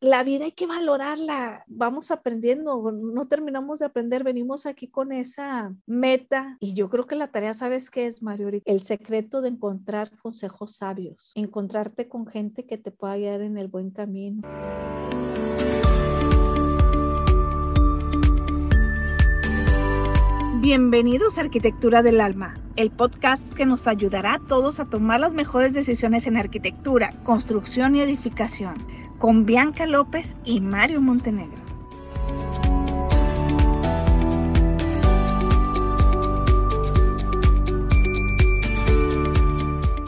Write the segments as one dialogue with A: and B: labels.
A: la vida hay que valorarla, vamos aprendiendo, no terminamos de aprender, venimos aquí con esa meta y yo creo que la tarea, ¿sabes qué es, Mario? El secreto de encontrar consejos sabios, encontrarte con gente que te pueda guiar en el buen camino. Bienvenidos a Arquitectura del Alma, el podcast que nos ayudará a todos a tomar las mejores decisiones en arquitectura, construcción y edificación, con Bianca López y Mario Montenegro.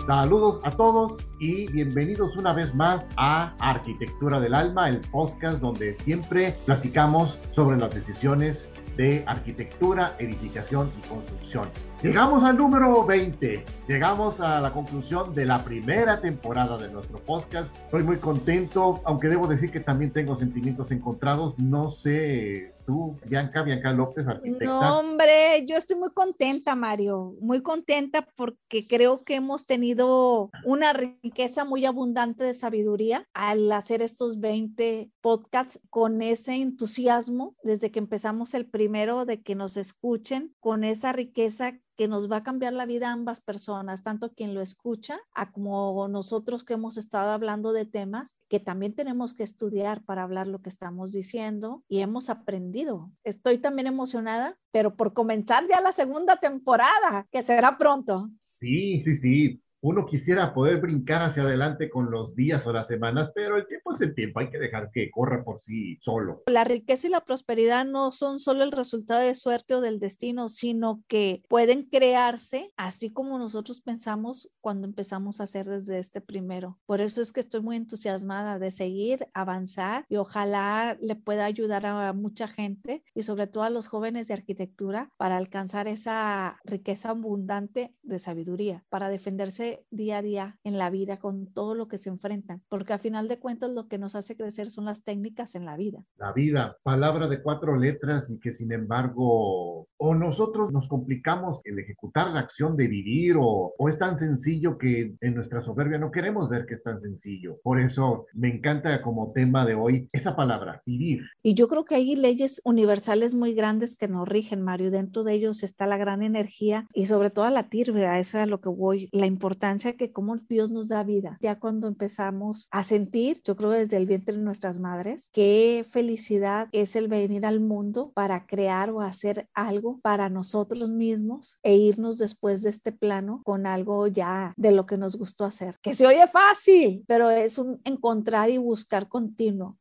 B: Saludos a todos y bienvenidos una vez más a Arquitectura del Alma, el podcast donde siempre platicamos sobre las decisiones de arquitectura, edificación y construcción. Llegamos al número 20, llegamos a la conclusión de la primera temporada de nuestro podcast. Estoy muy contento, aunque debo decir que también tengo sentimientos encontrados. No sé, tú, Bianca, Bianca López, arquitecta.
A: No, hombre, yo estoy muy contenta, Mario, muy contenta porque creo que hemos tenido una riqueza muy abundante de sabiduría al hacer estos 20 podcasts con ese entusiasmo desde que empezamos el primero de que nos escuchen, con esa riqueza que nos va a cambiar la vida a ambas personas, tanto quien lo escucha como nosotros que hemos estado hablando de temas que también tenemos que estudiar para hablar lo que estamos diciendo y hemos aprendido. Estoy también emocionada, pero por comenzar ya la segunda temporada, que será pronto.
B: Sí, sí, sí uno quisiera poder brincar hacia adelante con los días o las semanas, pero el tiempo es el tiempo, hay que dejar que corra por sí solo.
A: La riqueza y la prosperidad no son solo el resultado de suerte o del destino, sino que pueden crearse así como nosotros pensamos cuando empezamos a hacer desde este primero. Por eso es que estoy muy entusiasmada de seguir, avanzar y ojalá le pueda ayudar a mucha gente y sobre todo a los jóvenes de arquitectura para alcanzar esa riqueza abundante de sabiduría, para defenderse día a día en la vida con todo lo que se enfrentan, porque a final de cuentas lo que nos hace crecer son las técnicas en la vida.
B: La vida, palabra de cuatro letras y que sin embargo o nosotros nos complicamos el ejecutar la acción de vivir o, o es tan sencillo que en nuestra soberbia no queremos ver que es tan sencillo. Por eso me encanta como tema de hoy esa palabra, vivir.
A: Y yo creo que hay leyes universales muy grandes que nos rigen, Mario. Dentro de ellos está la gran energía y sobre todo la tirvea, esa es lo que voy, la importancia que como Dios nos da vida. Ya cuando empezamos a sentir, yo creo desde el vientre de nuestras madres, qué felicidad es el venir al mundo para crear o hacer algo para nosotros mismos e irnos después de este plano con algo ya de lo que nos gustó hacer. Que se oye fácil, pero es un encontrar y buscar continuo.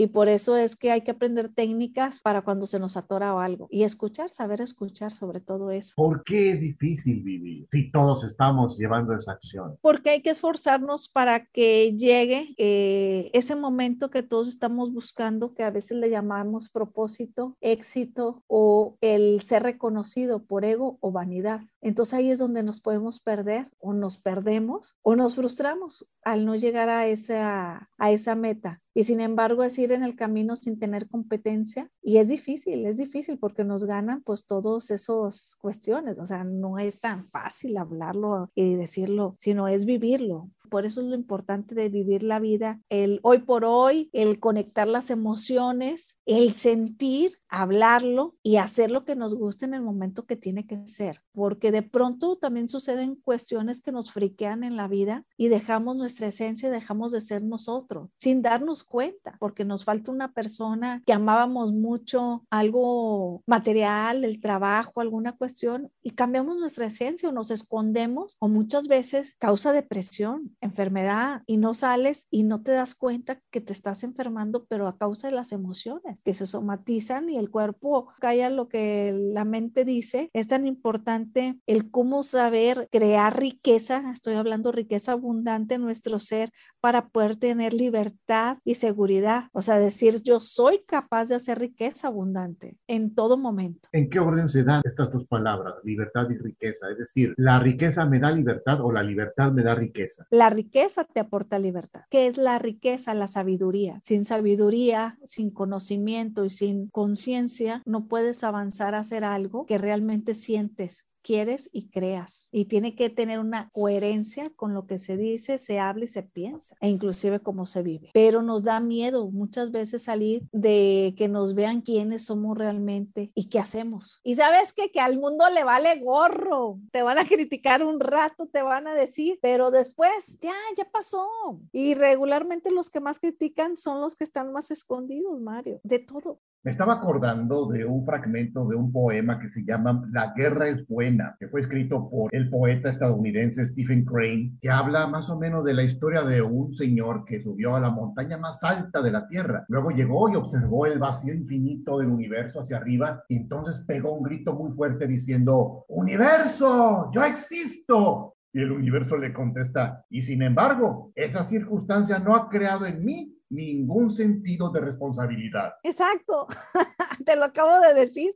A: Y por eso es que hay que aprender técnicas para cuando se nos atora o algo. Y escuchar, saber escuchar sobre todo eso.
B: ¿Por qué es difícil vivir si todos estamos llevando esa acción?
A: Porque hay que esforzarnos para que llegue eh, ese momento que todos estamos buscando, que a veces le llamamos propósito, éxito o el ser reconocido por ego o vanidad. Entonces ahí es donde nos podemos perder o nos perdemos o nos frustramos al no llegar a esa, a esa meta. Y sin embargo es ir en el camino sin tener competencia y es difícil, es difícil porque nos ganan pues todas esas cuestiones, o sea, no es tan fácil hablarlo y decirlo, sino es vivirlo. Por eso es lo importante de vivir la vida, el hoy por hoy, el conectar las emociones, el sentir, hablarlo y hacer lo que nos guste en el momento que tiene que ser. Porque de pronto también suceden cuestiones que nos friquean en la vida y dejamos nuestra esencia, dejamos de ser nosotros sin darnos cuenta, porque nos falta una persona que amábamos mucho, algo material, el trabajo, alguna cuestión y cambiamos nuestra esencia o nos escondemos o muchas veces causa depresión enfermedad y no sales y no te das cuenta que te estás enfermando, pero a causa de las emociones que se somatizan y el cuerpo calla lo que la mente dice. Es tan importante el cómo saber crear riqueza, estoy hablando riqueza abundante en nuestro ser para poder tener libertad y seguridad. O sea, decir yo soy capaz de hacer riqueza abundante en todo momento.
B: ¿En qué orden se dan estas dos palabras, libertad y riqueza? Es decir, ¿la riqueza me da libertad o la libertad me da riqueza?
A: La riqueza te aporta libertad. ¿Qué es la riqueza? La sabiduría. Sin sabiduría, sin conocimiento y sin conciencia, no puedes avanzar a hacer algo que realmente sientes quieres y creas. Y tiene que tener una coherencia con lo que se dice, se habla y se piensa, e inclusive cómo se vive. Pero nos da miedo muchas veces salir de que nos vean quiénes somos realmente y qué hacemos. Y sabes que, que al mundo le vale gorro, te van a criticar un rato, te van a decir, pero después ya, ya pasó. Y regularmente los que más critican son los que están más escondidos, Mario, de todo.
B: Me estaba acordando de un fragmento de un poema que se llama La guerra es buena, que fue escrito por el poeta estadounidense Stephen Crane, que habla más o menos de la historia de un señor que subió a la montaña más alta de la Tierra. Luego llegó y observó el vacío infinito del universo hacia arriba y entonces pegó un grito muy fuerte diciendo, Universo, yo existo. Y el universo le contesta, y sin embargo, esa circunstancia no ha creado en mí ningún sentido de responsabilidad.
A: Exacto, te lo acabo de decir.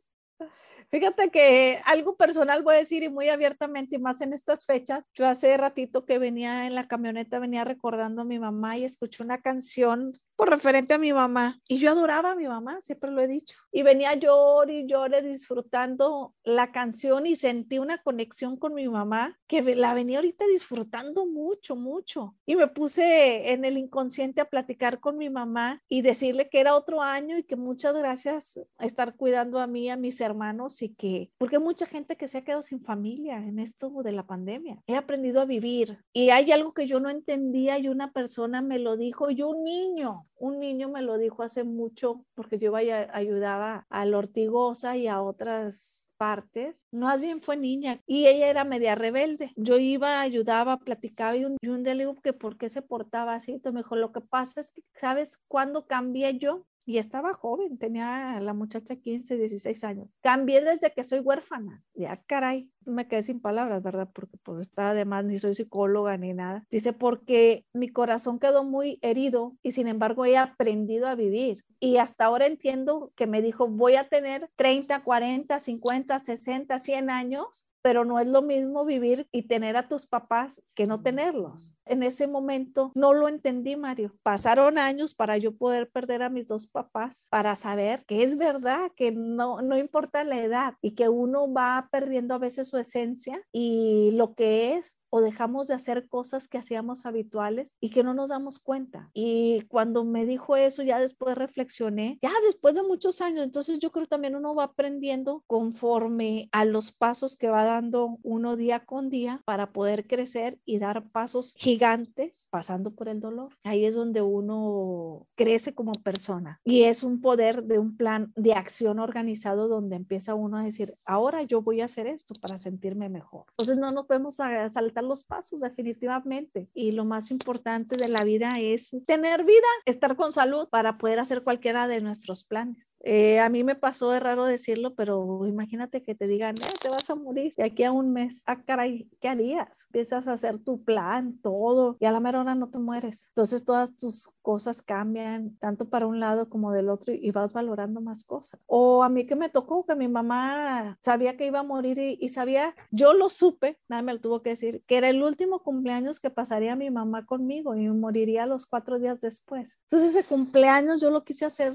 A: Fíjate que algo personal voy a decir y muy abiertamente y más en estas fechas. Yo hace ratito que venía en la camioneta, venía recordando a mi mamá y escuché una canción por referente a mi mamá. Y yo adoraba a mi mamá, siempre lo he dicho. Y venía yo y lloré disfrutando la canción y sentí una conexión con mi mamá que la venía ahorita disfrutando mucho, mucho. Y me puse en el inconsciente a platicar con mi mamá y decirle que era otro año y que muchas gracias a estar cuidando a mí, a mis hermanos y que, porque mucha gente que se ha quedado sin familia en esto de la pandemia. He aprendido a vivir y hay algo que yo no entendía y una persona me lo dijo y un niño un niño me lo dijo hace mucho porque yo ayudaba a la Ortigosa y a otras partes, más bien fue niña y ella era media rebelde. Yo iba, ayudaba, platicaba y un, y le digo que por qué se portaba así. Entonces me lo que pasa es que, ¿sabes cuándo cambié yo? Y estaba joven, tenía la muchacha 15, 16 años. Cambié desde que soy huérfana. Ya, caray, me quedé sin palabras, ¿verdad? Porque pues está además ni soy psicóloga ni nada. Dice, porque mi corazón quedó muy herido y sin embargo he aprendido a vivir. Y hasta ahora entiendo que me dijo, voy a tener 30, 40, 50, 60, 100 años pero no es lo mismo vivir y tener a tus papás que no tenerlos. En ese momento no lo entendí, Mario. Pasaron años para yo poder perder a mis dos papás, para saber que es verdad, que no, no importa la edad y que uno va perdiendo a veces su esencia y lo que es o dejamos de hacer cosas que hacíamos habituales y que no nos damos cuenta. Y cuando me dijo eso, ya después reflexioné, ya después de muchos años, entonces yo creo también uno va aprendiendo conforme a los pasos que va dando uno día con día para poder crecer y dar pasos gigantes pasando por el dolor. Ahí es donde uno crece como persona y es un poder de un plan de acción organizado donde empieza uno a decir, ahora yo voy a hacer esto para sentirme mejor. Entonces no nos podemos saltar los pasos definitivamente. Y lo más importante de la vida es tener vida, estar con salud para poder hacer cualquiera de nuestros planes. Eh, a mí me pasó, de raro decirlo, pero imagínate que te digan, eh, te vas a morir de aquí a un mes. Ah, caray, ¿qué harías? Empiezas a hacer tu plan, todo, y a la mera hora no te mueres. Entonces todas tus cosas cambian, tanto para un lado como del otro, y vas valorando más cosas. O a mí que me tocó que mi mamá sabía que iba a morir y, y sabía, yo lo supe, nadie me lo tuvo que decir, que era el último cumpleaños que pasaría mi mamá conmigo y moriría los cuatro días después. Entonces ese cumpleaños yo lo quise hacer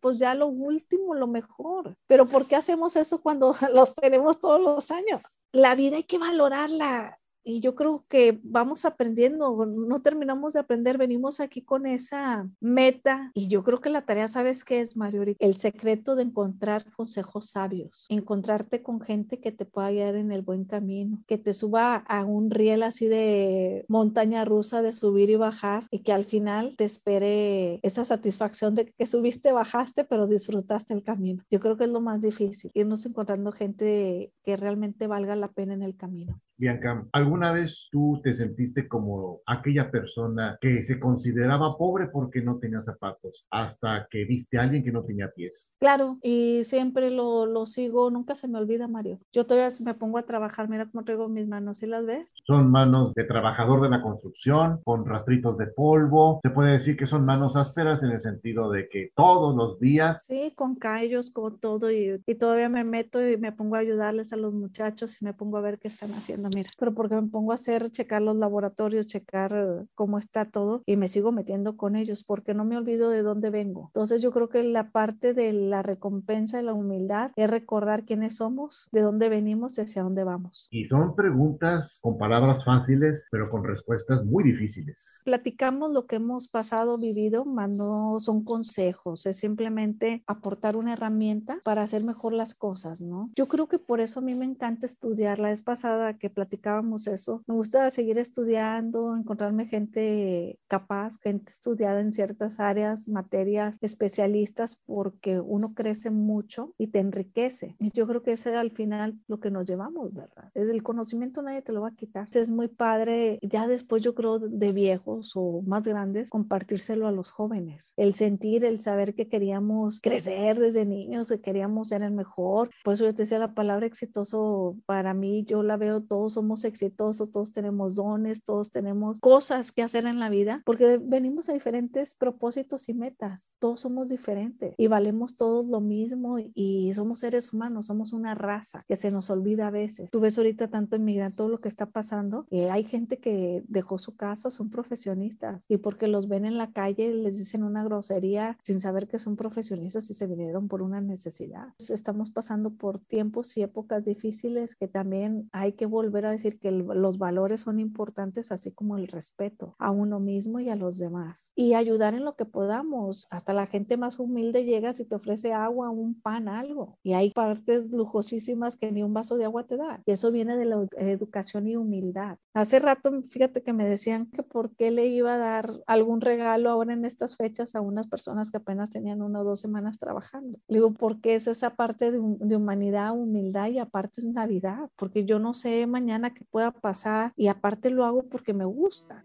A: pues ya lo último, lo mejor. Pero ¿por qué hacemos eso cuando los tenemos todos los años? La vida hay que valorarla y yo creo que vamos aprendiendo, no terminamos de aprender, venimos aquí con esa meta y yo creo que la tarea, ¿sabes qué es, Mario? El secreto de encontrar consejos sabios, encontrarte con gente que te pueda guiar en el buen camino, que te suba a un riel así de montaña rusa de subir y bajar y que al final te espere esa satisfacción de que subiste, bajaste, pero disfrutaste el camino. Yo creo que es lo más difícil, irnos encontrando gente que realmente valga la pena en el camino.
B: Bianca, ¿alguna vez tú te sentiste como aquella persona que se consideraba pobre porque no tenía zapatos hasta que viste a alguien que no tenía pies?
A: Claro, y siempre lo, lo sigo, nunca se me olvida, Mario. Yo todavía me pongo a trabajar, mira cómo traigo mis manos, ¿sí las ves?
B: Son manos de trabajador de la construcción, con rastritos de polvo. Se puede decir que son manos ásperas en el sentido de que todos los días...
A: Sí, con callos, con todo, y, y todavía me meto y me pongo a ayudarles a los muchachos y me pongo a ver qué están haciendo mira, pero porque me pongo a hacer, checar los laboratorios, checar eh, cómo está todo y me sigo metiendo con ellos porque no me olvido de dónde vengo. Entonces yo creo que la parte de la recompensa y la humildad es recordar quiénes somos, de dónde venimos y hacia dónde vamos.
B: Y son preguntas con palabras fáciles, pero con respuestas muy difíciles.
A: Platicamos lo que hemos pasado, vivido, más no son consejos, es simplemente aportar una herramienta para hacer mejor las cosas, ¿no? Yo creo que por eso a mí me encanta estudiar. La vez pasada que platicábamos eso, me gusta seguir estudiando, encontrarme gente capaz, gente estudiada en ciertas áreas, materias, especialistas, porque uno crece mucho y te enriquece. Y yo creo que ese al final lo que nos llevamos, ¿verdad? Es el conocimiento nadie te lo va a quitar. Es muy padre, ya después yo creo de viejos o más grandes, compartírselo a los jóvenes. El sentir, el saber que queríamos crecer desde niños, que queríamos ser el mejor. Por eso yo te decía la palabra exitoso, para mí yo la veo, todos somos exitosos, todos tenemos dones, todos tenemos cosas que hacer en la vida, porque venimos a diferentes propósitos y metas. Todos somos diferentes y valemos todos lo mismo y somos seres humanos, somos una raza que se nos olvida a veces. Tú ves ahorita tanto en todo lo que está pasando, eh, hay gente que dejó su casa, son profesionistas y porque los ven en la calle les dicen una grosería sin saber que son profesionistas y se vinieron por una necesidad. Estamos pasando por tiempos y épocas difíciles que también hay que volver a decir que los valores son importantes, así como el respeto a uno mismo y a los demás. Y ayudar en lo que podamos. Hasta la gente más humilde llega si te ofrece agua, un pan, algo. Y hay partes lujosísimas que ni un vaso de agua te da. Y eso viene de la educación y humildad. Hace rato, fíjate que me decían que por qué le iba a dar algún regalo ahora en estas fechas a unas personas que apenas tenían una o dos semanas trabajando. Le digo, porque es esa parte de, de humanidad, humildad y aparte es Navidad, porque yo no sé mañana qué pueda pasar y aparte lo hago porque me gusta.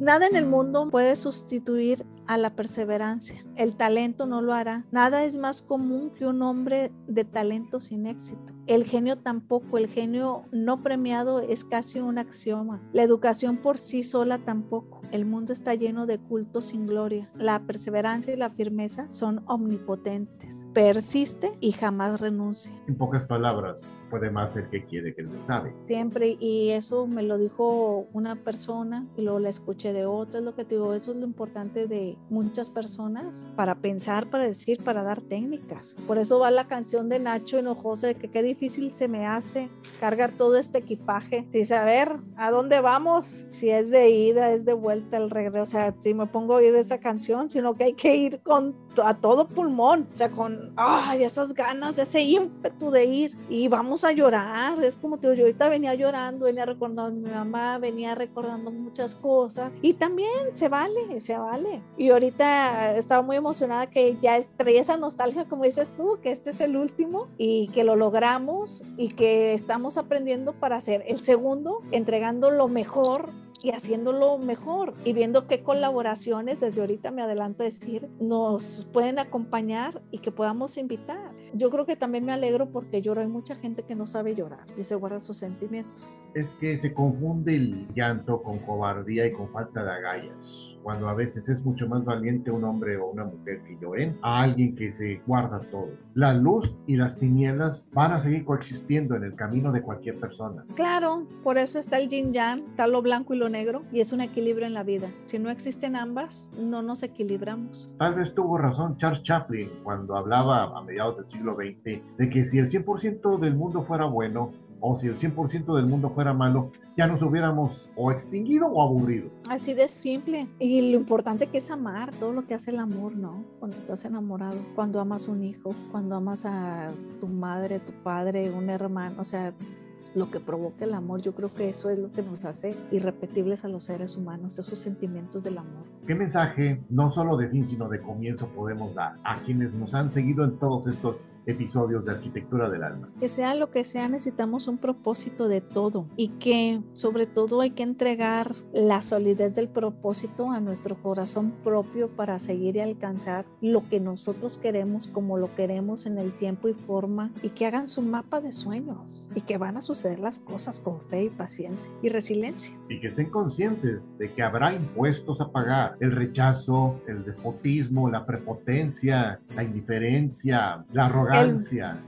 A: Nada en el mundo puede sustituir a la perseverancia. El talento no lo hará. Nada es más común que un hombre de talento sin éxito. El genio tampoco. El genio no premiado es casi un axioma. La educación por sí sola tampoco. El mundo está lleno de cultos sin gloria. La perseverancia y la firmeza son omnipotentes. Persiste y jamás renuncia.
B: En pocas palabras, puede más el que quiere que el que sabe.
A: Siempre, y eso me lo dijo una persona y luego la escuché de otra, es lo que te digo, eso es lo importante de muchas personas para pensar, para decir, para dar técnicas. Por eso va la canción de Nacho Hinojosa de que qué difícil se me hace cargar todo este equipaje, sin saber a dónde vamos, si es de ida, es de vuelta, el regreso, o sea, si me pongo a oír esa canción, sino que hay que ir con a todo pulmón, o sea, con ay, esas ganas, ese ímpetu de ir. Y vamos a llorar, es como te digo, yo ahorita venía llorando, venía recordando a mi mamá, venía recordando muchas cosas. Y también se vale, se vale. Y ahorita estaba muy emocionada que ya traía esa nostalgia, como dices tú, que este es el último y que lo logramos y que estamos aprendiendo para hacer el segundo, entregando lo mejor y haciéndolo mejor y viendo qué colaboraciones, desde ahorita me adelanto a decir, nos pueden acompañar y que podamos invitar. Yo creo que también me alegro porque lloro, hay mucha gente que no sabe llorar y se guarda sus sentimientos.
B: Es que se confunde el llanto con cobardía y con falta de agallas, cuando a veces es mucho más valiente un hombre o una mujer que lloren a alguien que se guarda todo. La luz y las tinieblas van a seguir coexistiendo en el camino de cualquier persona.
A: Claro, por eso está el yin yang, está lo blanco y lo negro y es un equilibrio en la vida. Si no existen ambas, no nos equilibramos.
B: Tal vez tuvo razón Charles Chaplin cuando hablaba a mediados del siglo XX de que si el 100% del mundo fuera bueno o si el 100% del mundo fuera malo, ya nos hubiéramos o extinguido o aburrido.
A: Así de simple. Y lo importante que es amar, todo lo que hace el amor, ¿no? Cuando estás enamorado, cuando amas un hijo, cuando amas a tu madre, tu padre, un hermano, o sea, lo que provoca el amor, yo creo que eso es lo que nos hace irrepetibles a los seres humanos, esos sentimientos del amor.
B: ¿Qué mensaje, no solo de fin, sino de comienzo, podemos dar a quienes nos han seguido en todos estos episodios de Arquitectura del Alma?
A: Que sea lo que sea, necesitamos un propósito de todo y que sobre todo hay que entregar la solidez del propósito a nuestro corazón propio para seguir y alcanzar lo que nosotros queremos como lo queremos en el tiempo y forma y que hagan su mapa de sueños y que van a suceder las cosas con fe y paciencia y resiliencia.
B: Y que estén conscientes de que habrá impuestos a pagar. El rechazo, el despotismo, la prepotencia, la indiferencia, la arrogancia.
A: El,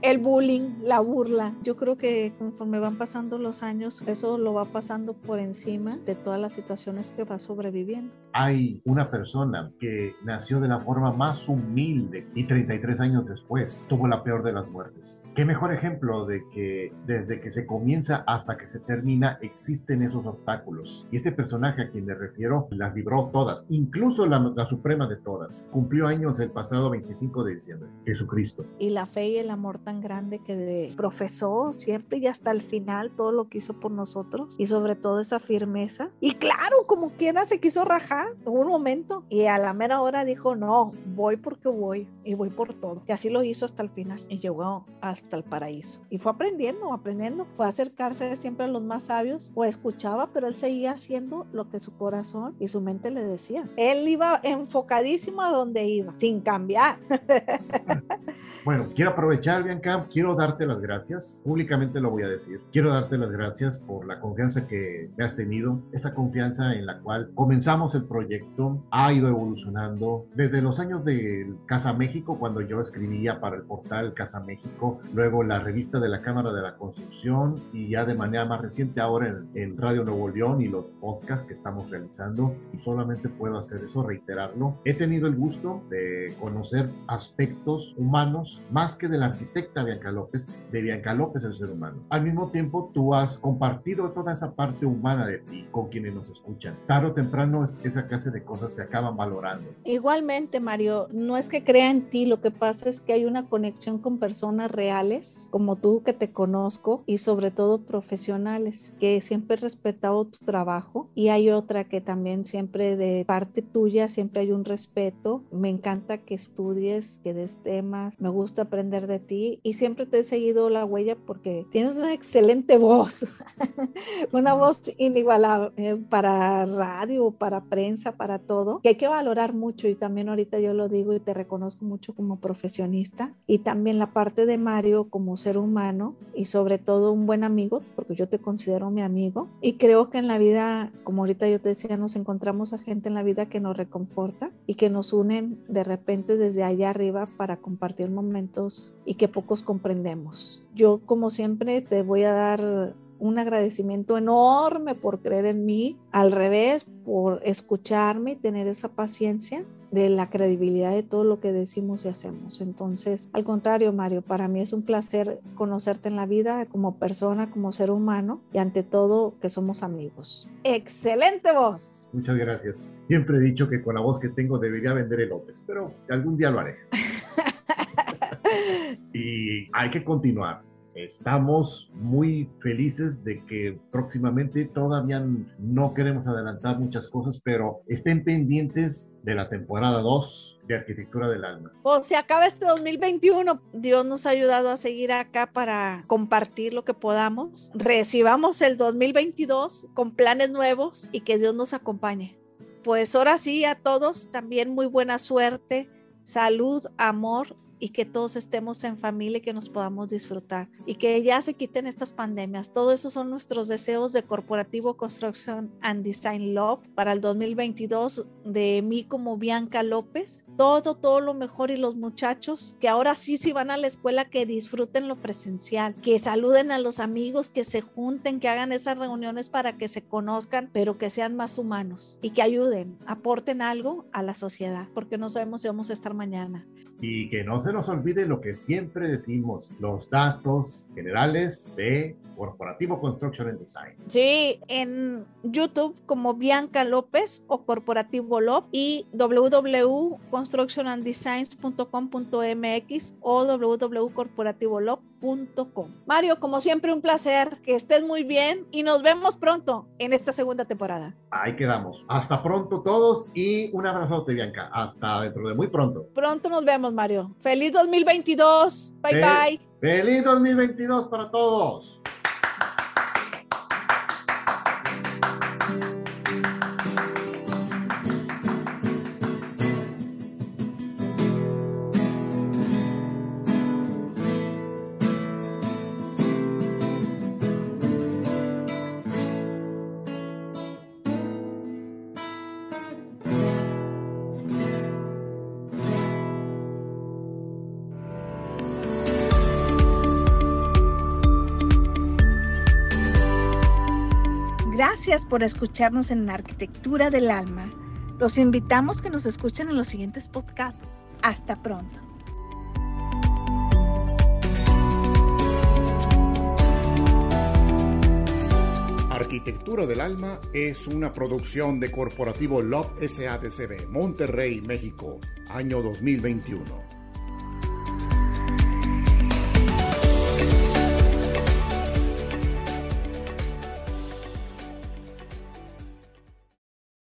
A: el bullying, la burla. Yo creo que conforme van pasando los años, eso lo va pasando por encima de todas las situaciones que va sobreviviendo.
B: Hay una persona que nació de la forma más humilde y 33 años después tuvo la peor de las muertes. Qué mejor ejemplo de que desde que se comienza hasta que se termina existen esos obstáculos. Y este personaje a quien me refiero las libró todas, incluso la, la suprema de todas. Cumplió años el pasado 25 de diciembre, Jesucristo.
A: Y la fe y el amor tan grande que profesó siempre y hasta el final todo lo que hizo por nosotros y sobre todo esa firmeza. Y claro, como quiera se quiso rajar un momento y a la mera hora dijo, no, voy porque voy y voy por todo. Y así lo hizo hasta el final y llegó hasta el paraíso. Y fue aprendiendo, aprendiendo, fue acercarse siempre a los más sabios o escuchaba, pero él seguía haciendo lo que su corazón y su mente le decía. Él iba enfocadísimo a donde iba, sin cambiar.
B: Bueno, quiero aprovechar, Bianca, quiero darte las gracias, públicamente lo voy a decir. Quiero darte las gracias por la confianza que me has tenido, esa confianza en la cual comenzamos el proyecto, ha ido evolucionando desde los años de Casa México, cuando yo escribía para el portal Casa México, luego la revista de la Cámara de la Construcción y ya de manera más reciente ahora en, en Radio Nuevo León y los podcasts que estamos realizando. Y solamente puedo hacer eso, reiterarlo. He tenido el gusto de conocer aspectos humanos más que de la arquitecta Bianca López, de Bianca López el ser humano. Al mismo tiempo, tú has compartido toda esa parte humana de ti con quienes nos escuchan. Tarde o temprano esa clase de cosas se acaban valorando.
A: Igualmente, Mario, no es que crea en ti, lo que pasa es que hay una conexión con personas reales, como tú que te conozco, y sobre todo profesionales, que siempre he respetado tu trabajo. Y hay otra que también siempre de parte tuya, siempre hay un respeto. Me encanta que estudies, que des temas, me gusta aprender de ti y siempre te he seguido la huella porque tienes una excelente voz, una voz inigualable para radio, para prensa, para todo, que hay que valorar mucho y también ahorita yo lo digo y te reconozco mucho como profesionista y también la parte de Mario como ser humano y sobre todo un buen amigo, porque yo te considero mi amigo y creo que en la vida, como ahorita yo te decía, nos encontramos a gente en la vida que nos reconforta y que nos unen de repente desde allá arriba para compartir momentos y que pocos comprendemos. Yo, como siempre, te voy a dar un agradecimiento enorme por creer en mí, al revés, por escucharme y tener esa paciencia de la credibilidad de todo lo que decimos y hacemos. Entonces, al contrario, Mario, para mí es un placer conocerte en la vida como persona, como ser humano y ante todo que somos amigos. Excelente voz.
B: Muchas gracias. Siempre he dicho que con la voz que tengo debería vender el López, pero algún día lo haré. y hay que continuar. Estamos muy felices de que próximamente todavía no queremos adelantar muchas cosas, pero estén pendientes de la temporada 2 de Arquitectura del Alma.
A: Pues se acaba este 2021. Dios nos ha ayudado a seguir acá para compartir lo que podamos. Recibamos el 2022 con planes nuevos y que Dios nos acompañe. Pues ahora sí, a todos también muy buena suerte, salud, amor y que todos estemos en familia y que nos podamos disfrutar y que ya se quiten estas pandemias. Todo eso son nuestros deseos de Corporativo Construction and Design Love para el 2022 de mí como Bianca López. Todo, todo lo mejor y los muchachos que ahora sí, si van a la escuela, que disfruten lo presencial, que saluden a los amigos, que se junten, que hagan esas reuniones para que se conozcan, pero que sean más humanos y que ayuden, aporten algo a la sociedad, porque no sabemos si vamos a estar mañana.
B: Y que no se nos olvide lo que siempre decimos, los datos generales de Corporativo Construction and Design.
A: Sí, en YouTube como Bianca López o Corporativo Lop y www.constructionanddesigns.com.mx o Mario, como siempre, un placer, que estés muy bien y nos vemos pronto en esta segunda temporada.
B: Ahí quedamos. Hasta pronto todos y un abrazote, Bianca. Hasta dentro de muy pronto.
A: Pronto nos vemos, Mario. Feliz 2022. Bye, bye.
B: Feliz 2022 para todos.
A: Gracias por escucharnos en Arquitectura del Alma. Los invitamos que nos escuchen en los siguientes podcasts. Hasta pronto.
B: Arquitectura del Alma es una producción de Corporativo Love SADCB, Monterrey, México, año 2021.